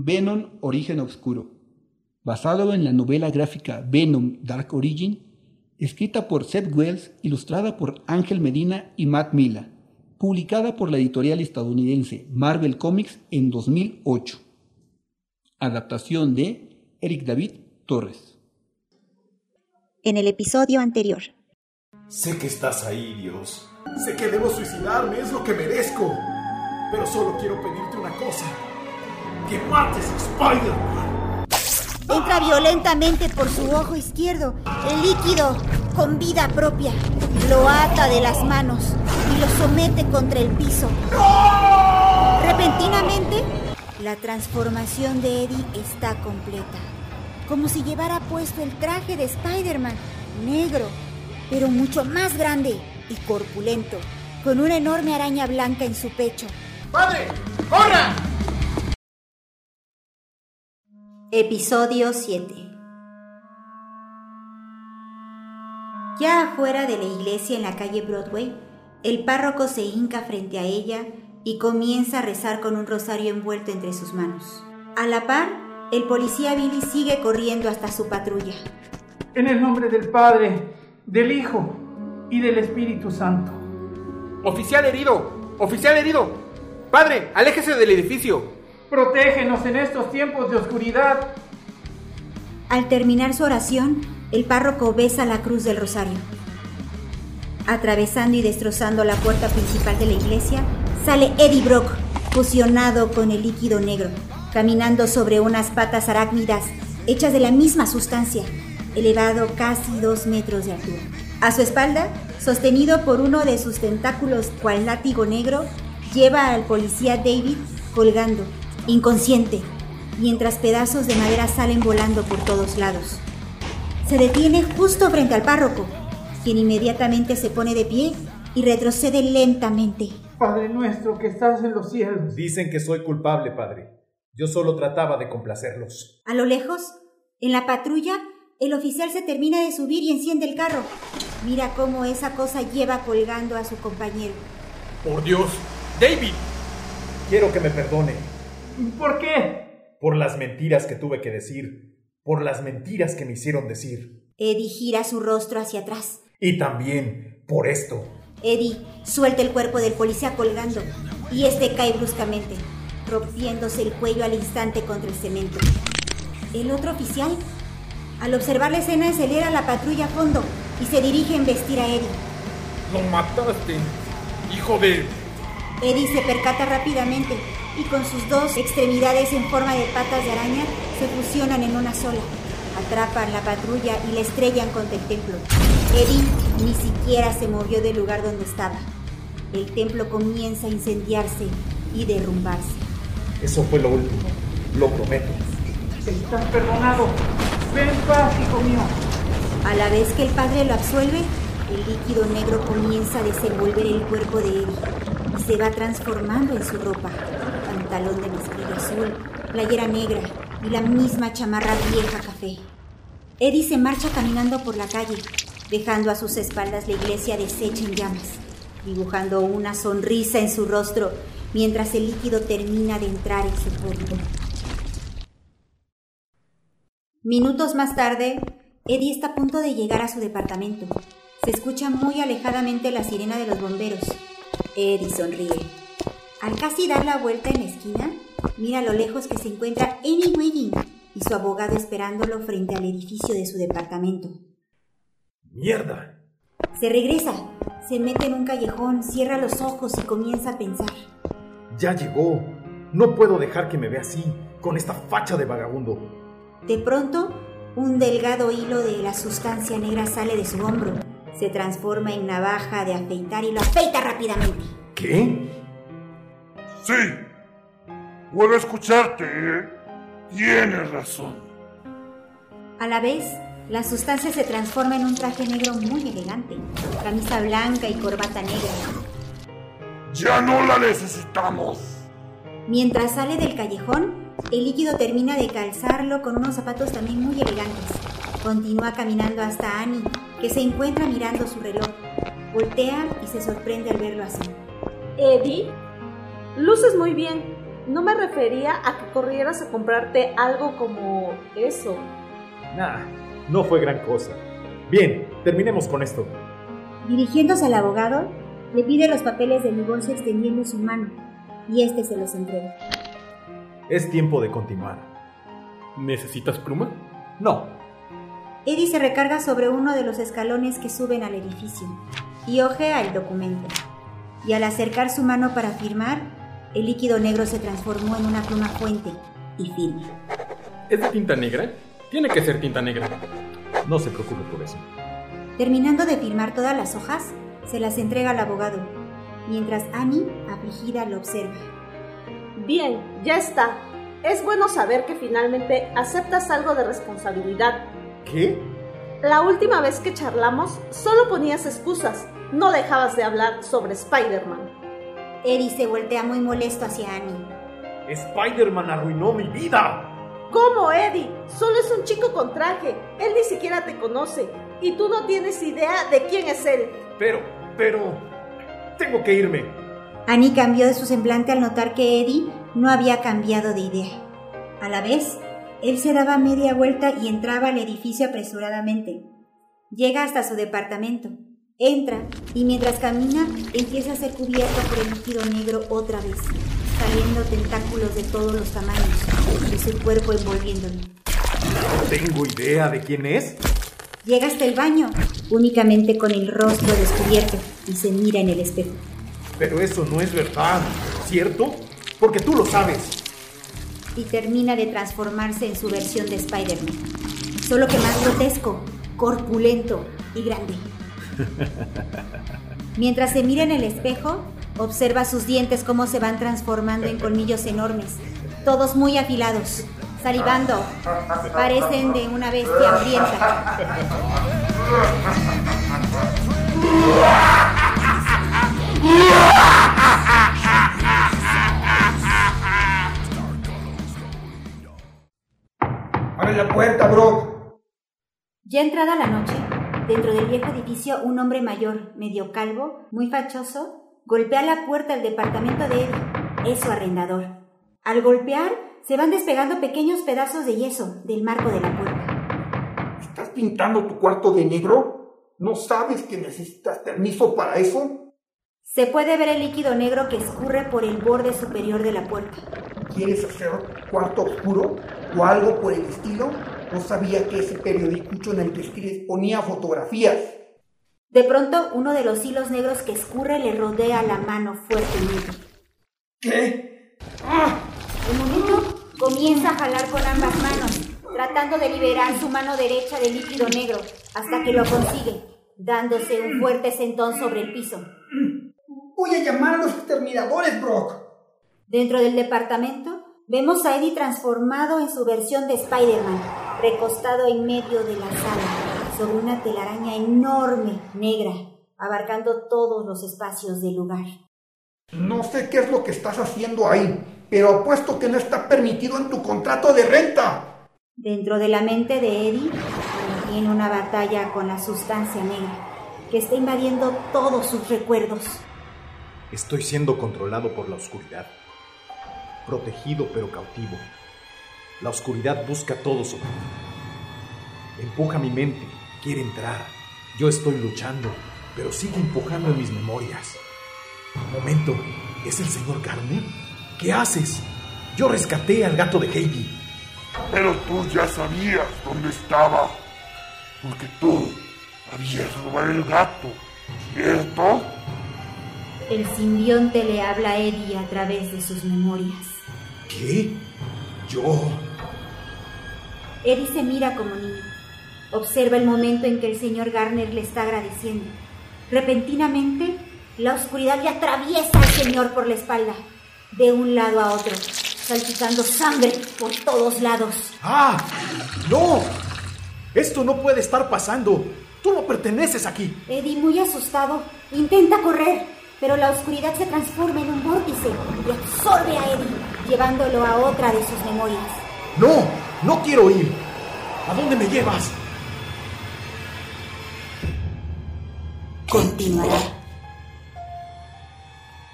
Venom Origen Oscuro, basado en la novela gráfica Venom Dark Origin, escrita por Seth Wells, ilustrada por Ángel Medina y Matt Mila, publicada por la editorial estadounidense Marvel Comics en 2008. Adaptación de Eric David Torres. En el episodio anterior. Sé que estás ahí, Dios. Sé que debo suicidarme, es lo que merezco. Pero solo quiero pedirte una cosa. Que mates a Spider-Man. Entra violentamente por su ojo izquierdo. El líquido, con vida propia, lo ata de las manos y lo somete contra el piso. Repentinamente, la transformación de Eddie está completa. Como si llevara puesto el traje de Spider-Man, negro, pero mucho más grande y corpulento, con una enorme araña blanca en su pecho. ¡Padre! ¡Corra! Episodio 7 Ya afuera de la iglesia en la calle Broadway, el párroco se hinca frente a ella y comienza a rezar con un rosario envuelto entre sus manos. A la par, el policía Billy sigue corriendo hasta su patrulla. En el nombre del Padre, del Hijo y del Espíritu Santo. Oficial herido, oficial herido. Padre, aléjese del edificio. Protégenos en estos tiempos de oscuridad. Al terminar su oración, el párroco besa la cruz del rosario. Atravesando y destrozando la puerta principal de la iglesia, sale Eddie Brock, fusionado con el líquido negro, caminando sobre unas patas arácnidas hechas de la misma sustancia, elevado casi dos metros de altura. A su espalda, sostenido por uno de sus tentáculos cual látigo negro, lleva al policía David colgando, inconsciente, mientras pedazos de madera salen volando por todos lados. Se detiene justo frente al párroco, quien inmediatamente se pone de pie y retrocede lentamente. Padre nuestro que estás en los cielos. Dicen que soy culpable, padre. Yo solo trataba de complacerlos. A lo lejos, en la patrulla, el oficial se termina de subir y enciende el carro. Mira cómo esa cosa lleva colgando a su compañero. Por Dios, David. Quiero que me perdone. ¿Por qué? Por las mentiras que tuve que decir. Por las mentiras que me hicieron decir. Eddie gira su rostro hacia atrás. Y también por esto. Eddie suelta el cuerpo del policía colgando y este cae bruscamente, rompiéndose el cuello al instante contra el cemento. El otro oficial, al observar la escena, acelera la patrulla a fondo y se dirige a embestir a Eddie. Lo mataste, hijo de... Eddie se percata rápidamente y con sus dos extremidades en forma de patas de araña se fusionan en una sola. Atrapan la patrulla y la estrellan contra el templo. Eddie ni siquiera se movió del lugar donde estaba. El templo comienza a incendiarse y derrumbarse. Eso fue lo último. Lo prometo. Estás perdonado. Ven paz, hijo mío. A la vez que el padre lo absuelve, el líquido negro comienza a desenvolver el cuerpo de Eddie se va transformando en su ropa. Pantalón de mezclilla azul, playera negra y la misma chamarra vieja café. Eddie se marcha caminando por la calle, dejando a sus espaldas la iglesia deshecha en llamas, dibujando una sonrisa en su rostro mientras el líquido termina de entrar en su cuerpo. Minutos más tarde, Eddie está a punto de llegar a su departamento. Se escucha muy alejadamente la sirena de los bomberos. Eddie sonríe. Al casi dar la vuelta en la esquina, mira a lo lejos que se encuentra Annie Wedding y su abogado esperándolo frente al edificio de su departamento. ¡Mierda! Se regresa, se mete en un callejón, cierra los ojos y comienza a pensar. Ya llegó. No puedo dejar que me vea así, con esta facha de vagabundo. De pronto, un delgado hilo de la sustancia negra sale de su hombro, se transforma en navaja de afeitar y lo afeita rápidamente. ¿Qué? Sí. Puedo escucharte, ¿eh? Tienes razón. A la vez, la sustancia se transforma en un traje negro muy elegante, camisa blanca y corbata negra. Ya no la necesitamos. Mientras sale del callejón, el líquido termina de calzarlo con unos zapatos también muy elegantes. Continúa caminando hasta Annie, que se encuentra mirando su reloj. Voltea y se sorprende al verlo así. Eddie, luces muy bien. no me refería a que corrieras a comprarte algo como eso. Nah, no fue gran cosa. Bien, terminemos con esto. Dirigiéndose al abogado, le pide los papeles del divorcio extendiendo su mano, y este se los entrega. Es tiempo de continuar. ¿Necesitas pluma? No. Eddie se recarga sobre uno de los escalones que suben al edificio y ojea el documento. Y al acercar su mano para firmar, el líquido negro se transformó en una pluma fuente y firma. ¿Es de tinta negra? Tiene que ser tinta negra. No se preocupe por eso. Terminando de firmar todas las hojas, se las entrega al abogado, mientras Annie, afligida, lo observa. Bien, ya está. Es bueno saber que finalmente aceptas algo de responsabilidad. ¿Qué? La última vez que charlamos, solo ponías excusas. No dejabas de hablar sobre Spider-Man. Eddie se voltea muy molesto hacia Annie. Spider-Man arruinó mi vida. ¿Cómo, Eddie? Solo es un chico con traje. Él ni siquiera te conoce. Y tú no tienes idea de quién es él. Pero, pero... Tengo que irme. Annie cambió de su semblante al notar que Eddie no había cambiado de idea. A la vez, él se daba media vuelta y entraba al edificio apresuradamente. Llega hasta su departamento, entra y mientras camina empieza a ser cubierto por el líquido negro otra vez, saliendo tentáculos de todos los tamaños y su cuerpo envolviéndolo. No tengo idea de quién es. Llega hasta el baño, únicamente con el rostro descubierto, y se mira en el espejo. Pero eso no es verdad, ¿cierto? Porque tú lo sabes. Y termina de transformarse en su versión de Spider-Man. Solo que más grotesco, corpulento y grande. Mientras se mira en el espejo, observa sus dientes cómo se van transformando en colmillos enormes, todos muy afilados, salivando. Parecen de una bestia hambrienta. ¡Abre la puerta, Brock! Ya entrada la noche, dentro del viejo edificio, un hombre mayor, medio calvo, muy fachoso, golpea la puerta del departamento de Eddie. Es su arrendador. Al golpear, se van despegando pequeños pedazos de yeso del marco de la puerta. ¿Estás pintando tu cuarto de negro? ¿No sabes que necesitas permiso para eso? Se puede ver el líquido negro que escurre por el borde superior de la puerta. ¿Quieres hacer cuarto oscuro o algo por el estilo? No sabía que ese periodicucho en el que escribes ponía fotografías. De pronto, uno de los hilos negros que escurre le rodea la mano fuertemente. ¿Qué? ¡Ah! De momento, comienza a jalar con ambas manos, tratando de liberar su mano derecha del líquido negro, hasta que lo consigue, dándose un fuerte sentón sobre el piso. Voy a llamar a los exterminadores, Brock. Dentro del departamento, vemos a Eddie transformado en su versión de Spider-Man, recostado en medio de la sala, sobre una telaraña enorme, negra, abarcando todos los espacios del lugar. No sé qué es lo que estás haciendo ahí, pero apuesto que no está permitido en tu contrato de renta. Dentro de la mente de Eddie, tiene una batalla con la sustancia negra, que está invadiendo todos sus recuerdos. Estoy siendo controlado por la oscuridad. Protegido pero cautivo. La oscuridad busca todo sobre mí. Empuja mi mente, quiere entrar. Yo estoy luchando, pero sigue empujando en mis memorias. Momento, ¿es el señor Garner? ¿Qué haces? Yo rescaté al gato de Heidi. Pero tú ya sabías dónde estaba. Porque tú habías robado el gato, ¿cierto? El simbionte le habla a Eddie a través de sus memorias. ¿Qué? Yo... Eddie se mira como niño. Observa el momento en que el señor Garner le está agradeciendo. Repentinamente, la oscuridad le atraviesa al señor por la espalda, de un lado a otro, salpicando sangre por todos lados. ¡Ah! ¡No! Esto no puede estar pasando. Tú no perteneces aquí. Eddie, muy asustado, intenta correr, pero la oscuridad se transforma en un vórtice y absorbe a Eddie, llevándolo a otra de sus memorias. No, no quiero ir. ¿A dónde me llevas? Continuará.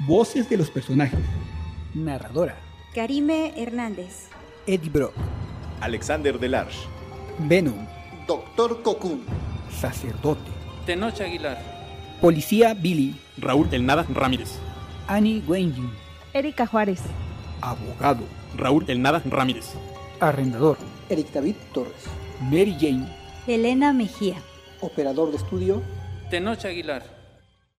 Voces de los personajes. Narradora. Karime Hernández. Eddie Brock. Alexander Delarge. Venom. Doctor Cocoon. Sacerdote. Tenoch Aguilar. Policía Billy. Raúl El Nada Ramírez. Annie Wenjin. Erika Juárez. Abogado. Raúl El Nada Ramírez. Arrendador. Eric David Torres. Mary Jane. Elena Mejía. Operador de estudio. Tenoch Aguilar.